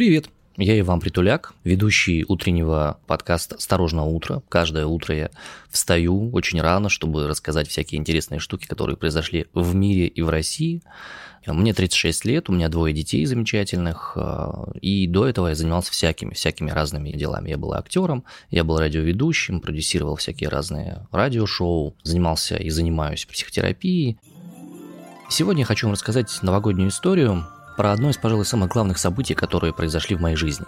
Привет! Я Иван Притуляк, ведущий утреннего подкаста «Осторожно утро». Каждое утро я встаю очень рано, чтобы рассказать всякие интересные штуки, которые произошли в мире и в России. Мне 36 лет, у меня двое детей замечательных, а, и до этого я занимался всякими, всякими разными делами. Я был актером, я был радиоведущим, продюсировал всякие разные радиошоу, занимался и занимаюсь психотерапией. Сегодня я хочу вам рассказать новогоднюю историю, про одно из, пожалуй, самых главных событий, которые произошли в моей жизни.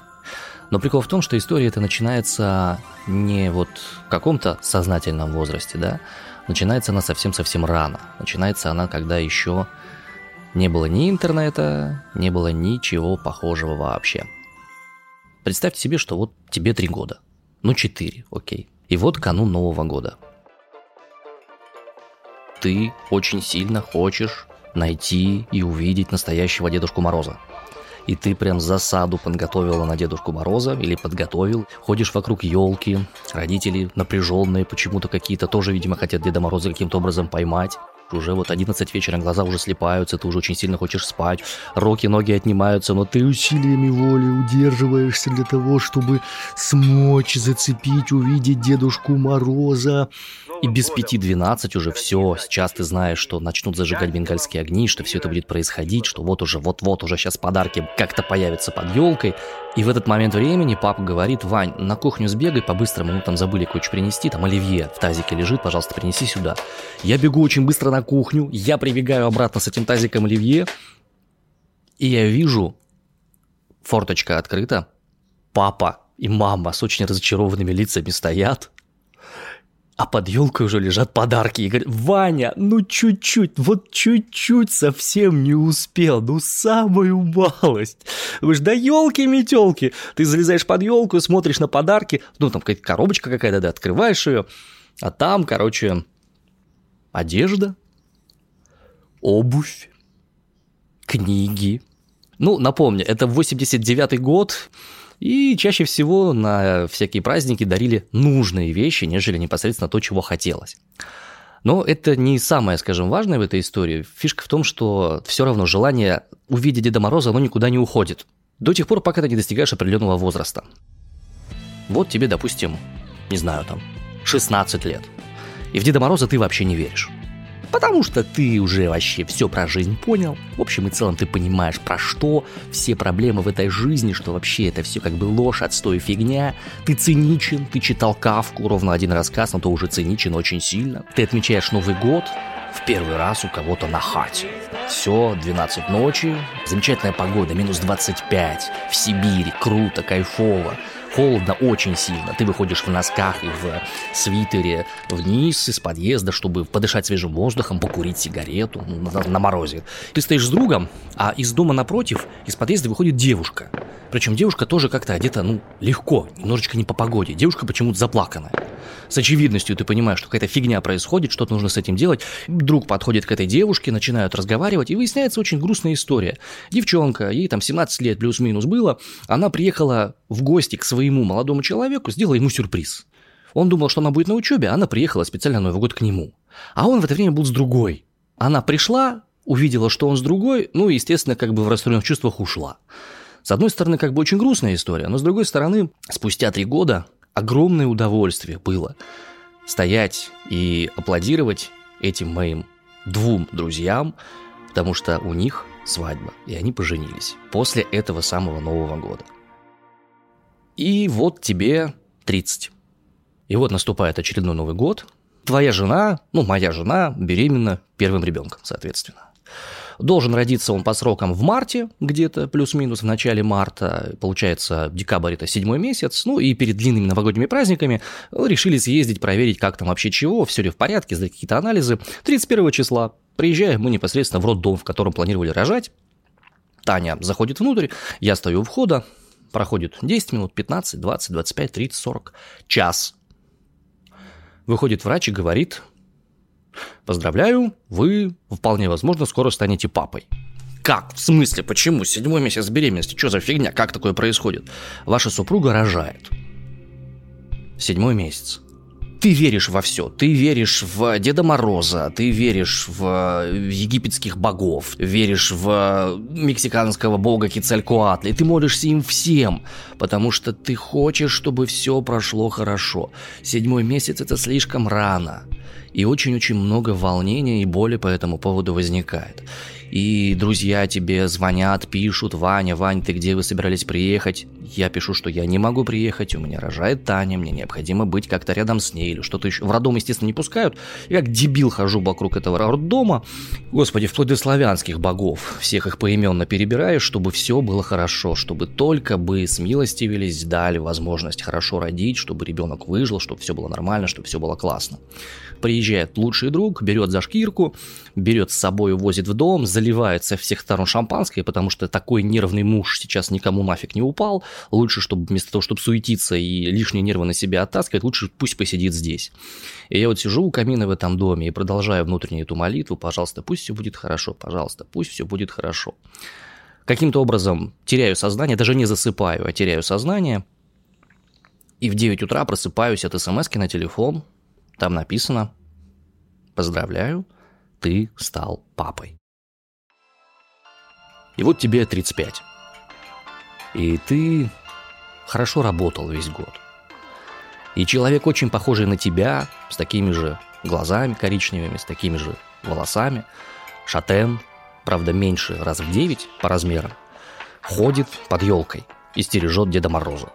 Но прикол в том, что история эта начинается не вот в каком-то сознательном возрасте, да, начинается она совсем-совсем рано. Начинается она, когда еще не было ни интернета, не было ничего похожего вообще. Представьте себе, что вот тебе три года. Ну, четыре, окей. И вот канун Нового года. Ты очень сильно хочешь найти и увидеть настоящего Дедушку Мороза. И ты прям засаду подготовила на Дедушку Мороза или подготовил. Ходишь вокруг елки, родители напряженные почему-то какие-то тоже, видимо, хотят Деда Мороза каким-то образом поймать. Уже вот 11 вечера, глаза уже слепаются, ты уже очень сильно хочешь спать, руки, ноги отнимаются, но ты усилиями воли удерживаешься для того, чтобы смочь зацепить, увидеть Дедушку Мороза. И без пяти двенадцать уже все, сейчас ты знаешь, что начнут зажигать бенгальские огни, что все это будет происходить, что вот уже, вот-вот уже сейчас подарки как-то появятся под елкой. И в этот момент времени папа говорит, Вань, на кухню сбегай по-быстрому, мы там забыли кое-что принести, там оливье в тазике лежит, пожалуйста, принеси сюда. Я бегу очень быстро на кухню, я прибегаю обратно с этим тазиком оливье, и я вижу, форточка открыта, папа и мама с очень разочарованными лицами стоят, а под елкой уже лежат подарки. И говорят, Ваня, ну чуть-чуть, вот чуть-чуть совсем не успел, ну самую малость. Вы же да елки-метелки. Ты залезаешь под елку, смотришь на подарки, ну там какая-то коробочка какая-то, да, открываешь ее, а там, короче, одежда, обувь, книги. Ну, напомню, это 89-й год, и чаще всего на всякие праздники дарили нужные вещи, нежели непосредственно то, чего хотелось. Но это не самое, скажем, важное в этой истории. Фишка в том, что все равно желание увидеть Деда Мороза, оно никуда не уходит. До тех пор, пока ты не достигаешь определенного возраста. Вот тебе, допустим, не знаю, там, 16 лет. И в Деда Мороза ты вообще не веришь. Потому что ты уже вообще все про жизнь понял. В общем и целом ты понимаешь, про что все проблемы в этой жизни, что вообще это все как бы ложь, отстой, фигня. Ты циничен, ты читал Кавку, ровно один рассказ, но ты уже циничен очень сильно. Ты отмечаешь Новый год, в первый раз у кого-то на хате. Все, 12 ночи, замечательная погода, минус 25, в Сибири, круто, кайфово холодно очень сильно. Ты выходишь в носках и в свитере вниз из подъезда, чтобы подышать свежим воздухом, покурить сигарету на, на морозе. Ты стоишь с другом, а из дома напротив, из подъезда выходит девушка. Причем девушка тоже как-то одета, ну, легко, немножечко не по погоде. Девушка почему-то заплаканная. С очевидностью ты понимаешь, что какая-то фигня происходит, что-то нужно с этим делать. Друг подходит к этой девушке, начинают разговаривать, и выясняется очень грустная история. Девчонка, ей там 17 лет плюс-минус было, она приехала в гости к своему молодому человеку, сделала ему сюрприз. Он думал, что она будет на учебе, а она приехала специально на Новый год к нему. А он в это время был с другой. Она пришла, увидела, что он с другой, ну и, естественно, как бы в расстроенных чувствах ушла. С одной стороны, как бы очень грустная история, но с другой стороны, спустя три года огромное удовольствие было стоять и аплодировать этим моим двум друзьям, потому что у них свадьба, и они поженились после этого самого Нового года. И вот тебе 30. И вот наступает очередной Новый год. Твоя жена, ну, моя жена, беременна первым ребенком, соответственно. Должен родиться он по срокам в марте, где-то плюс-минус в начале марта. Получается, декабрь это седьмой месяц. Ну и перед длинными новогодними праздниками решили съездить, проверить, как там вообще чего, все ли в порядке, сдать какие-то анализы. 31 числа приезжаем мы непосредственно в роддом, в котором планировали рожать. Таня заходит внутрь, я стою у входа, проходит 10 минут, 15, 20, 25, 30, 40, час. Выходит врач и говорит, Поздравляю, вы, вполне возможно, скоро станете папой. Как? В смысле? Почему? Седьмой месяц беременности. Что за фигня? Как такое происходит? Ваша супруга рожает. Седьмой месяц. Ты веришь во все. Ты веришь в Деда Мороза, ты веришь в египетских богов, веришь в мексиканского бога Кицалькоатля, ты молишься им всем, потому что ты хочешь, чтобы все прошло хорошо. Седьмой месяц это слишком рано. И очень-очень много волнения и боли по этому поводу возникает и друзья тебе звонят, пишут, Ваня, Вань, ты где вы собирались приехать? Я пишу, что я не могу приехать, у меня рожает Таня, мне необходимо быть как-то рядом с ней или что-то еще. В роддом, естественно, не пускают. Я как дебил хожу вокруг этого роддома. Господи, вплоть до славянских богов. Всех их поименно перебираешь, чтобы все было хорошо, чтобы только бы смилостивились, дали возможность хорошо родить, чтобы ребенок выжил, чтобы все было нормально, чтобы все было классно. Приезжает лучший друг, берет за шкирку, берет с собой, увозит в дом, заливает со всех сторон шампанское, потому что такой нервный муж сейчас никому нафиг не упал. Лучше, чтобы вместо того, чтобы суетиться и лишние нервы на себя оттаскивать, лучше пусть посидит здесь. И я вот сижу у камина в этом доме и продолжаю внутреннюю эту молитву, пожалуйста, пусть все будет хорошо, пожалуйста, пусть все будет хорошо. Каким-то образом теряю сознание, даже не засыпаю, а теряю сознание, и в 9 утра просыпаюсь от смс на телефон, там написано «Поздравляю, ты стал папой». И вот тебе 35. И ты хорошо работал весь год. И человек очень похожий на тебя, с такими же глазами коричневыми, с такими же волосами, шатен, правда меньше раз в 9 по размерам, ходит под елкой и стережет Деда Мороза.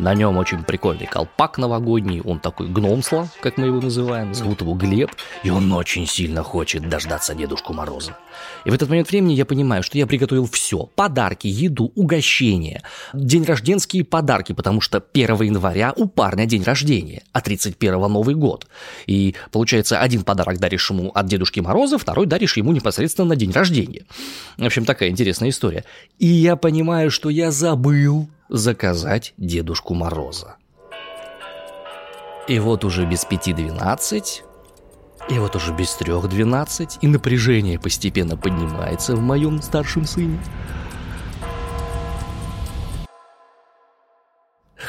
На нем очень прикольный колпак новогодний, он такой гномсла, как мы его называем, зовут его Глеб, и он очень сильно хочет дождаться Дедушку Мороза. И в этот момент времени я понимаю, что я приготовил все. Подарки, еду, угощения, день рожденские подарки, потому что 1 января у парня день рождения, а 31 Новый год. И получается, один подарок даришь ему от Дедушки Мороза, второй даришь ему непосредственно на день рождения. В общем, такая интересная история. И я понимаю, что я забыл заказать Дедушку Мороза. И вот уже без пяти двенадцать, и вот уже без трех двенадцать, и напряжение постепенно поднимается в моем старшем сыне.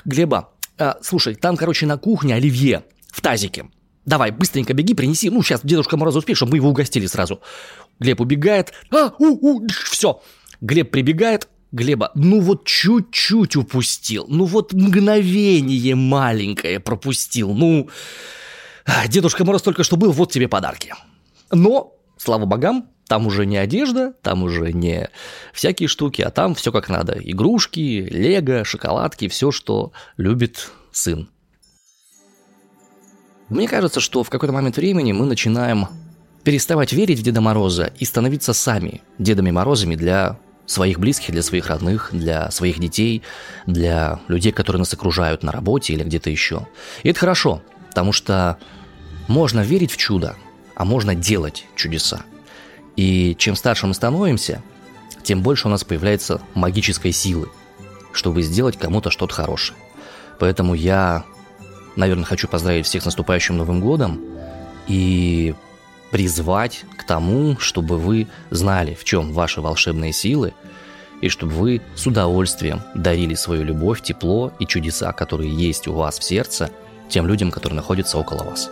Глеба, а, слушай, там, короче, на кухне оливье в тазике. Давай, быстренько беги, принеси. Ну, сейчас Дедушка Мороз успеет, чтобы мы его угостили сразу. Глеб убегает. А, у, у, все. Глеб прибегает, Глеба, ну вот чуть-чуть упустил, ну вот мгновение маленькое пропустил, ну... Дедушка Мороз только что был, вот тебе подарки. Но, слава богам, там уже не одежда, там уже не всякие штуки, а там все как надо. Игрушки, лего, шоколадки, все, что любит сын. Мне кажется, что в какой-то момент времени мы начинаем переставать верить в Деда Мороза и становиться сами Дедами Морозами для своих близких, для своих родных, для своих детей, для людей, которые нас окружают на работе или где-то еще. И это хорошо, потому что можно верить в чудо, а можно делать чудеса. И чем старше мы становимся, тем больше у нас появляется магической силы, чтобы сделать кому-то что-то хорошее. Поэтому я, наверное, хочу поздравить всех с наступающим Новым годом и призвать к тому, чтобы вы знали, в чем ваши волшебные силы, и чтобы вы с удовольствием дарили свою любовь, тепло и чудеса, которые есть у вас в сердце, тем людям, которые находятся около вас.